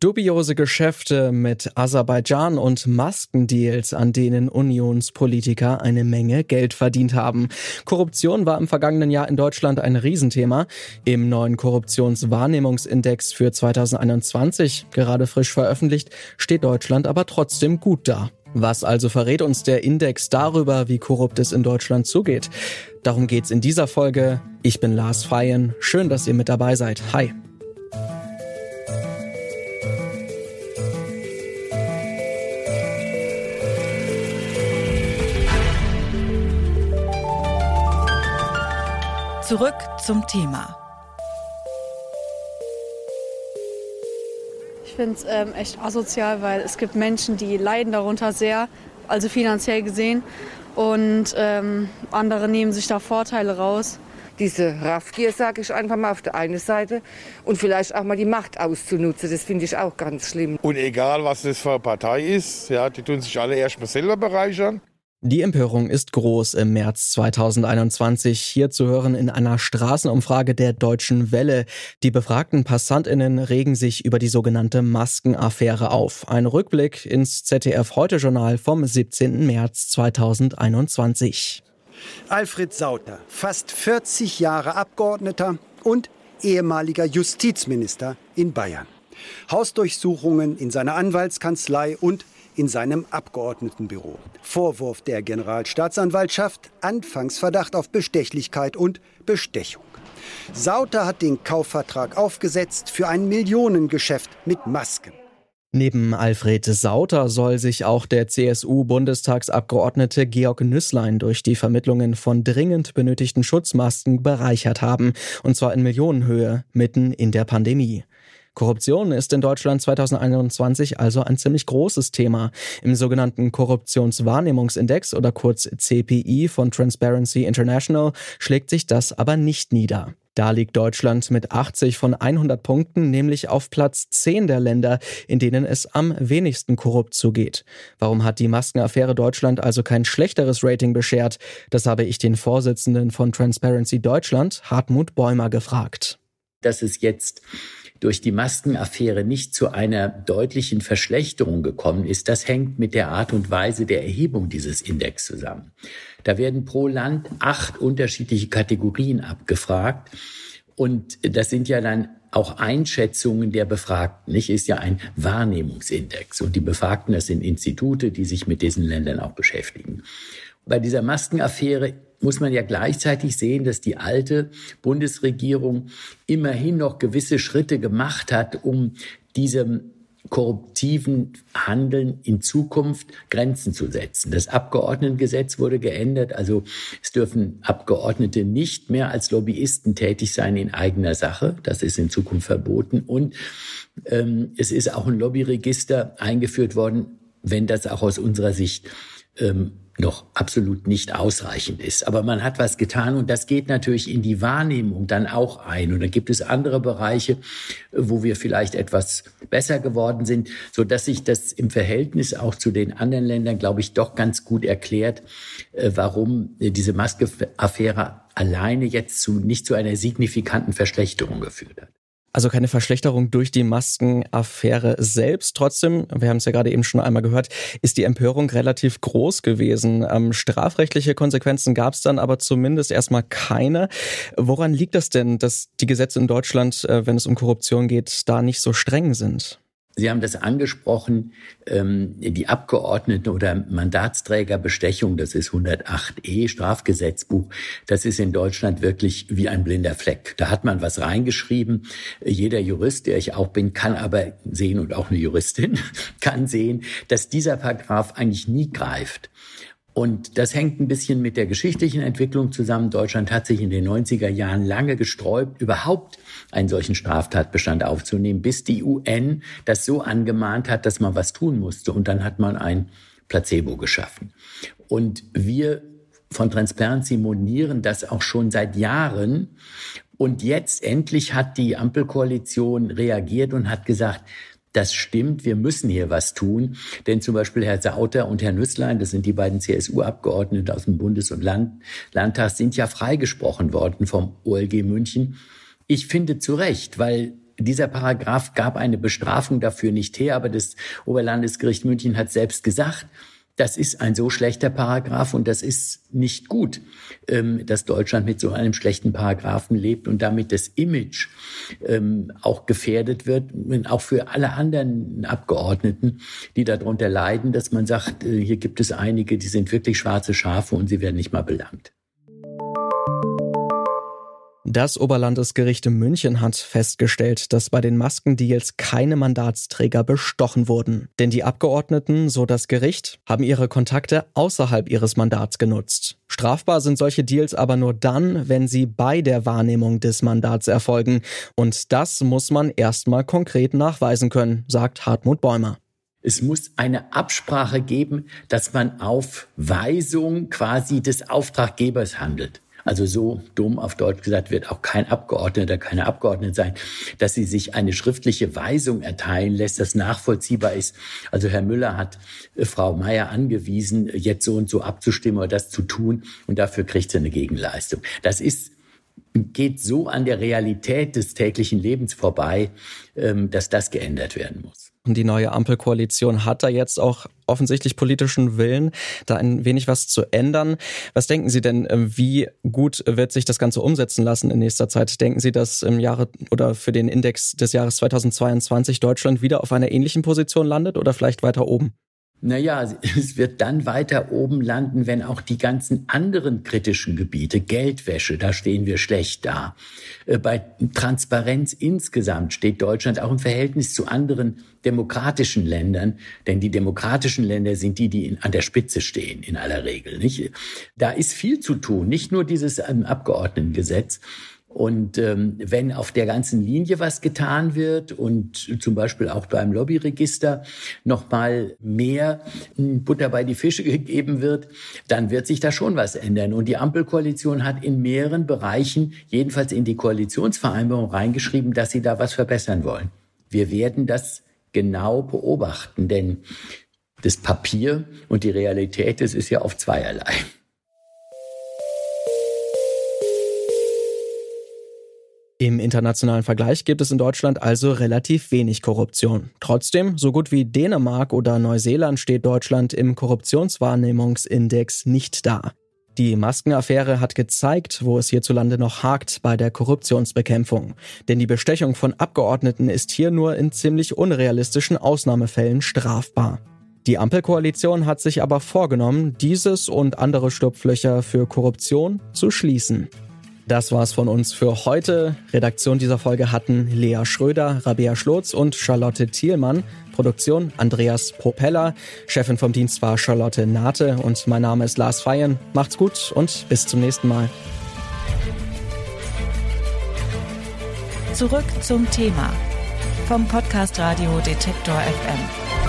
Dubiose Geschäfte mit Aserbaidschan und Maskendeals, an denen Unionspolitiker eine Menge Geld verdient haben. Korruption war im vergangenen Jahr in Deutschland ein Riesenthema. Im neuen Korruptionswahrnehmungsindex für 2021, gerade frisch veröffentlicht, steht Deutschland aber trotzdem gut da. Was also verrät uns der Index darüber, wie korrupt es in Deutschland zugeht? Darum geht's in dieser Folge. Ich bin Lars Feyen. Schön, dass ihr mit dabei seid. Hi. Zurück zum Thema. Ich finde es ähm, echt asozial, weil es gibt Menschen, die leiden darunter sehr, also finanziell gesehen. Und ähm, andere nehmen sich da Vorteile raus. Diese Raffgier, sage ich einfach mal, auf der einen Seite und vielleicht auch mal die Macht auszunutzen, das finde ich auch ganz schlimm. Und egal, was das für eine Partei ist, ja, die tun sich alle erstmal selber bereichern. Die Empörung ist groß im März 2021. Hier zu hören in einer Straßenumfrage der Deutschen Welle. Die befragten Passantinnen regen sich über die sogenannte Maskenaffäre auf. Ein Rückblick ins ZDF Heute Journal vom 17. März 2021. Alfred Sauter, fast 40 Jahre Abgeordneter und ehemaliger Justizminister in Bayern. Hausdurchsuchungen in seiner Anwaltskanzlei und in seinem Abgeordnetenbüro. Vorwurf der Generalstaatsanwaltschaft, Anfangsverdacht auf Bestechlichkeit und Bestechung. Sauter hat den Kaufvertrag aufgesetzt für ein Millionengeschäft mit Masken. Neben Alfred Sauter soll sich auch der CSU-Bundestagsabgeordnete Georg Nüßlein durch die Vermittlungen von dringend benötigten Schutzmasken bereichert haben, und zwar in Millionenhöhe, mitten in der Pandemie. Korruption ist in Deutschland 2021 also ein ziemlich großes Thema. Im sogenannten Korruptionswahrnehmungsindex oder kurz CPI von Transparency International schlägt sich das aber nicht nieder. Da liegt Deutschland mit 80 von 100 Punkten nämlich auf Platz 10 der Länder, in denen es am wenigsten korrupt zugeht. Warum hat die Maskenaffäre Deutschland also kein schlechteres Rating beschert? Das habe ich den Vorsitzenden von Transparency Deutschland, Hartmut Bäumer, gefragt. Dass es jetzt durch die Maskenaffäre nicht zu einer deutlichen Verschlechterung gekommen ist, das hängt mit der Art und Weise der Erhebung dieses Index zusammen. Da werden pro Land acht unterschiedliche Kategorien abgefragt. Und das sind ja dann auch Einschätzungen der Befragten, nicht? Ist ja ein Wahrnehmungsindex. Und die Befragten, das sind Institute, die sich mit diesen Ländern auch beschäftigen. Bei dieser Maskenaffäre muss man ja gleichzeitig sehen, dass die alte Bundesregierung immerhin noch gewisse Schritte gemacht hat, um diesem korruptiven Handeln in Zukunft Grenzen zu setzen. Das Abgeordnetengesetz wurde geändert, also es dürfen Abgeordnete nicht mehr als Lobbyisten tätig sein in eigener Sache. Das ist in Zukunft verboten. Und ähm, es ist auch ein Lobbyregister eingeführt worden, wenn das auch aus unserer Sicht ähm, noch absolut nicht ausreichend ist. Aber man hat was getan und das geht natürlich in die Wahrnehmung dann auch ein. Und dann gibt es andere Bereiche, wo wir vielleicht etwas besser geworden sind, so dass sich das im Verhältnis auch zu den anderen Ländern, glaube ich, doch ganz gut erklärt, äh, warum diese Maske-Affäre alleine jetzt zu, nicht zu einer signifikanten Verschlechterung geführt hat. Also keine Verschlechterung durch die Maskenaffäre selbst. Trotzdem, wir haben es ja gerade eben schon einmal gehört, ist die Empörung relativ groß gewesen. Ähm, strafrechtliche Konsequenzen gab es dann aber zumindest erstmal keine. Woran liegt das denn, dass die Gesetze in Deutschland, äh, wenn es um Korruption geht, da nicht so streng sind? Sie haben das angesprochen, ähm, die Abgeordneten oder Mandatsträgerbestechung, das ist 108e Strafgesetzbuch, das ist in Deutschland wirklich wie ein blinder Fleck. Da hat man was reingeschrieben. Jeder Jurist, der ich auch bin, kann aber sehen und auch eine Juristin kann sehen, dass dieser Paragraph eigentlich nie greift. Und das hängt ein bisschen mit der geschichtlichen Entwicklung zusammen. Deutschland hat sich in den 90er Jahren lange gesträubt, überhaupt einen solchen Straftatbestand aufzunehmen, bis die UN das so angemahnt hat, dass man was tun musste. Und dann hat man ein Placebo geschaffen. Und wir von Transparency monieren das auch schon seit Jahren. Und jetzt endlich hat die Ampelkoalition reagiert und hat gesagt, das stimmt, wir müssen hier was tun. Denn zum Beispiel Herr Sauter und Herr Nüsslein, das sind die beiden CSU-Abgeordneten aus dem Bundes- und Land Landtag, sind ja freigesprochen worden vom OLG München. Ich finde zu Recht, weil dieser Paragraph gab eine Bestrafung dafür nicht her, aber das Oberlandesgericht München hat selbst gesagt, das ist ein so schlechter Paragraph und das ist nicht gut, ähm, dass Deutschland mit so einem schlechten Paragraphen lebt und damit das Image ähm, auch gefährdet wird, auch für alle anderen Abgeordneten, die darunter leiden, dass man sagt, äh, hier gibt es einige, die sind wirklich schwarze Schafe und sie werden nicht mal belangt. Das Oberlandesgericht in München hat festgestellt, dass bei den Maskendeals keine Mandatsträger bestochen wurden. Denn die Abgeordneten, so das Gericht, haben ihre Kontakte außerhalb ihres Mandats genutzt. Strafbar sind solche Deals aber nur dann, wenn sie bei der Wahrnehmung des Mandats erfolgen. Und das muss man erstmal konkret nachweisen können, sagt Hartmut Bäumer. Es muss eine Absprache geben, dass man auf Weisung quasi des Auftraggebers handelt. Also so dumm auf Deutsch gesagt wird auch kein Abgeordneter, keine Abgeordnete sein, dass sie sich eine schriftliche Weisung erteilen lässt, das nachvollziehbar ist. Also Herr Müller hat äh, Frau Meier angewiesen, jetzt so und so abzustimmen oder das zu tun und dafür kriegt sie eine Gegenleistung. Das ist geht so an der Realität des täglichen Lebens vorbei, ähm, dass das geändert werden muss. Und die neue Ampelkoalition hat da jetzt auch offensichtlich politischen Willen, da ein wenig was zu ändern. Was denken Sie denn, äh, wie gut wird sich das Ganze umsetzen lassen in nächster Zeit? Denken Sie, dass im Jahre oder für den Index des Jahres 2022 Deutschland wieder auf einer ähnlichen Position landet oder vielleicht weiter oben? Naja, es wird dann weiter oben landen, wenn auch die ganzen anderen kritischen Gebiete, Geldwäsche, da stehen wir schlecht da. Äh, bei Transparenz insgesamt steht Deutschland auch im Verhältnis zu anderen demokratischen Ländern, denn die demokratischen Länder sind die, die an der Spitze stehen, in aller Regel, nicht? Da ist viel zu tun, nicht nur dieses ähm, Abgeordnetengesetz, und ähm, wenn auf der ganzen Linie was getan wird und zum Beispiel auch beim Lobbyregister nochmal mehr Butter bei die Fische gegeben wird, dann wird sich da schon was ändern. Und die Ampelkoalition hat in mehreren Bereichen, jedenfalls in die Koalitionsvereinbarung reingeschrieben, dass sie da was verbessern wollen. Wir werden das genau beobachten, denn das Papier und die Realität, das ist ja auf zweierlei. Im internationalen Vergleich gibt es in Deutschland also relativ wenig Korruption. Trotzdem, so gut wie Dänemark oder Neuseeland steht Deutschland im Korruptionswahrnehmungsindex nicht da. Die Maskenaffäre hat gezeigt, wo es hierzulande noch hakt bei der Korruptionsbekämpfung. Denn die Bestechung von Abgeordneten ist hier nur in ziemlich unrealistischen Ausnahmefällen strafbar. Die Ampelkoalition hat sich aber vorgenommen, dieses und andere Schlupflöcher für Korruption zu schließen. Das war's von uns für heute. Redaktion dieser Folge hatten Lea Schröder, Rabea Schlotz und Charlotte Thielmann. Produktion Andreas Propeller. Chefin vom Dienst war Charlotte Nate und mein Name ist Lars Feyen. Macht's gut und bis zum nächsten Mal. Zurück zum Thema vom Podcast Radio Detektor FM.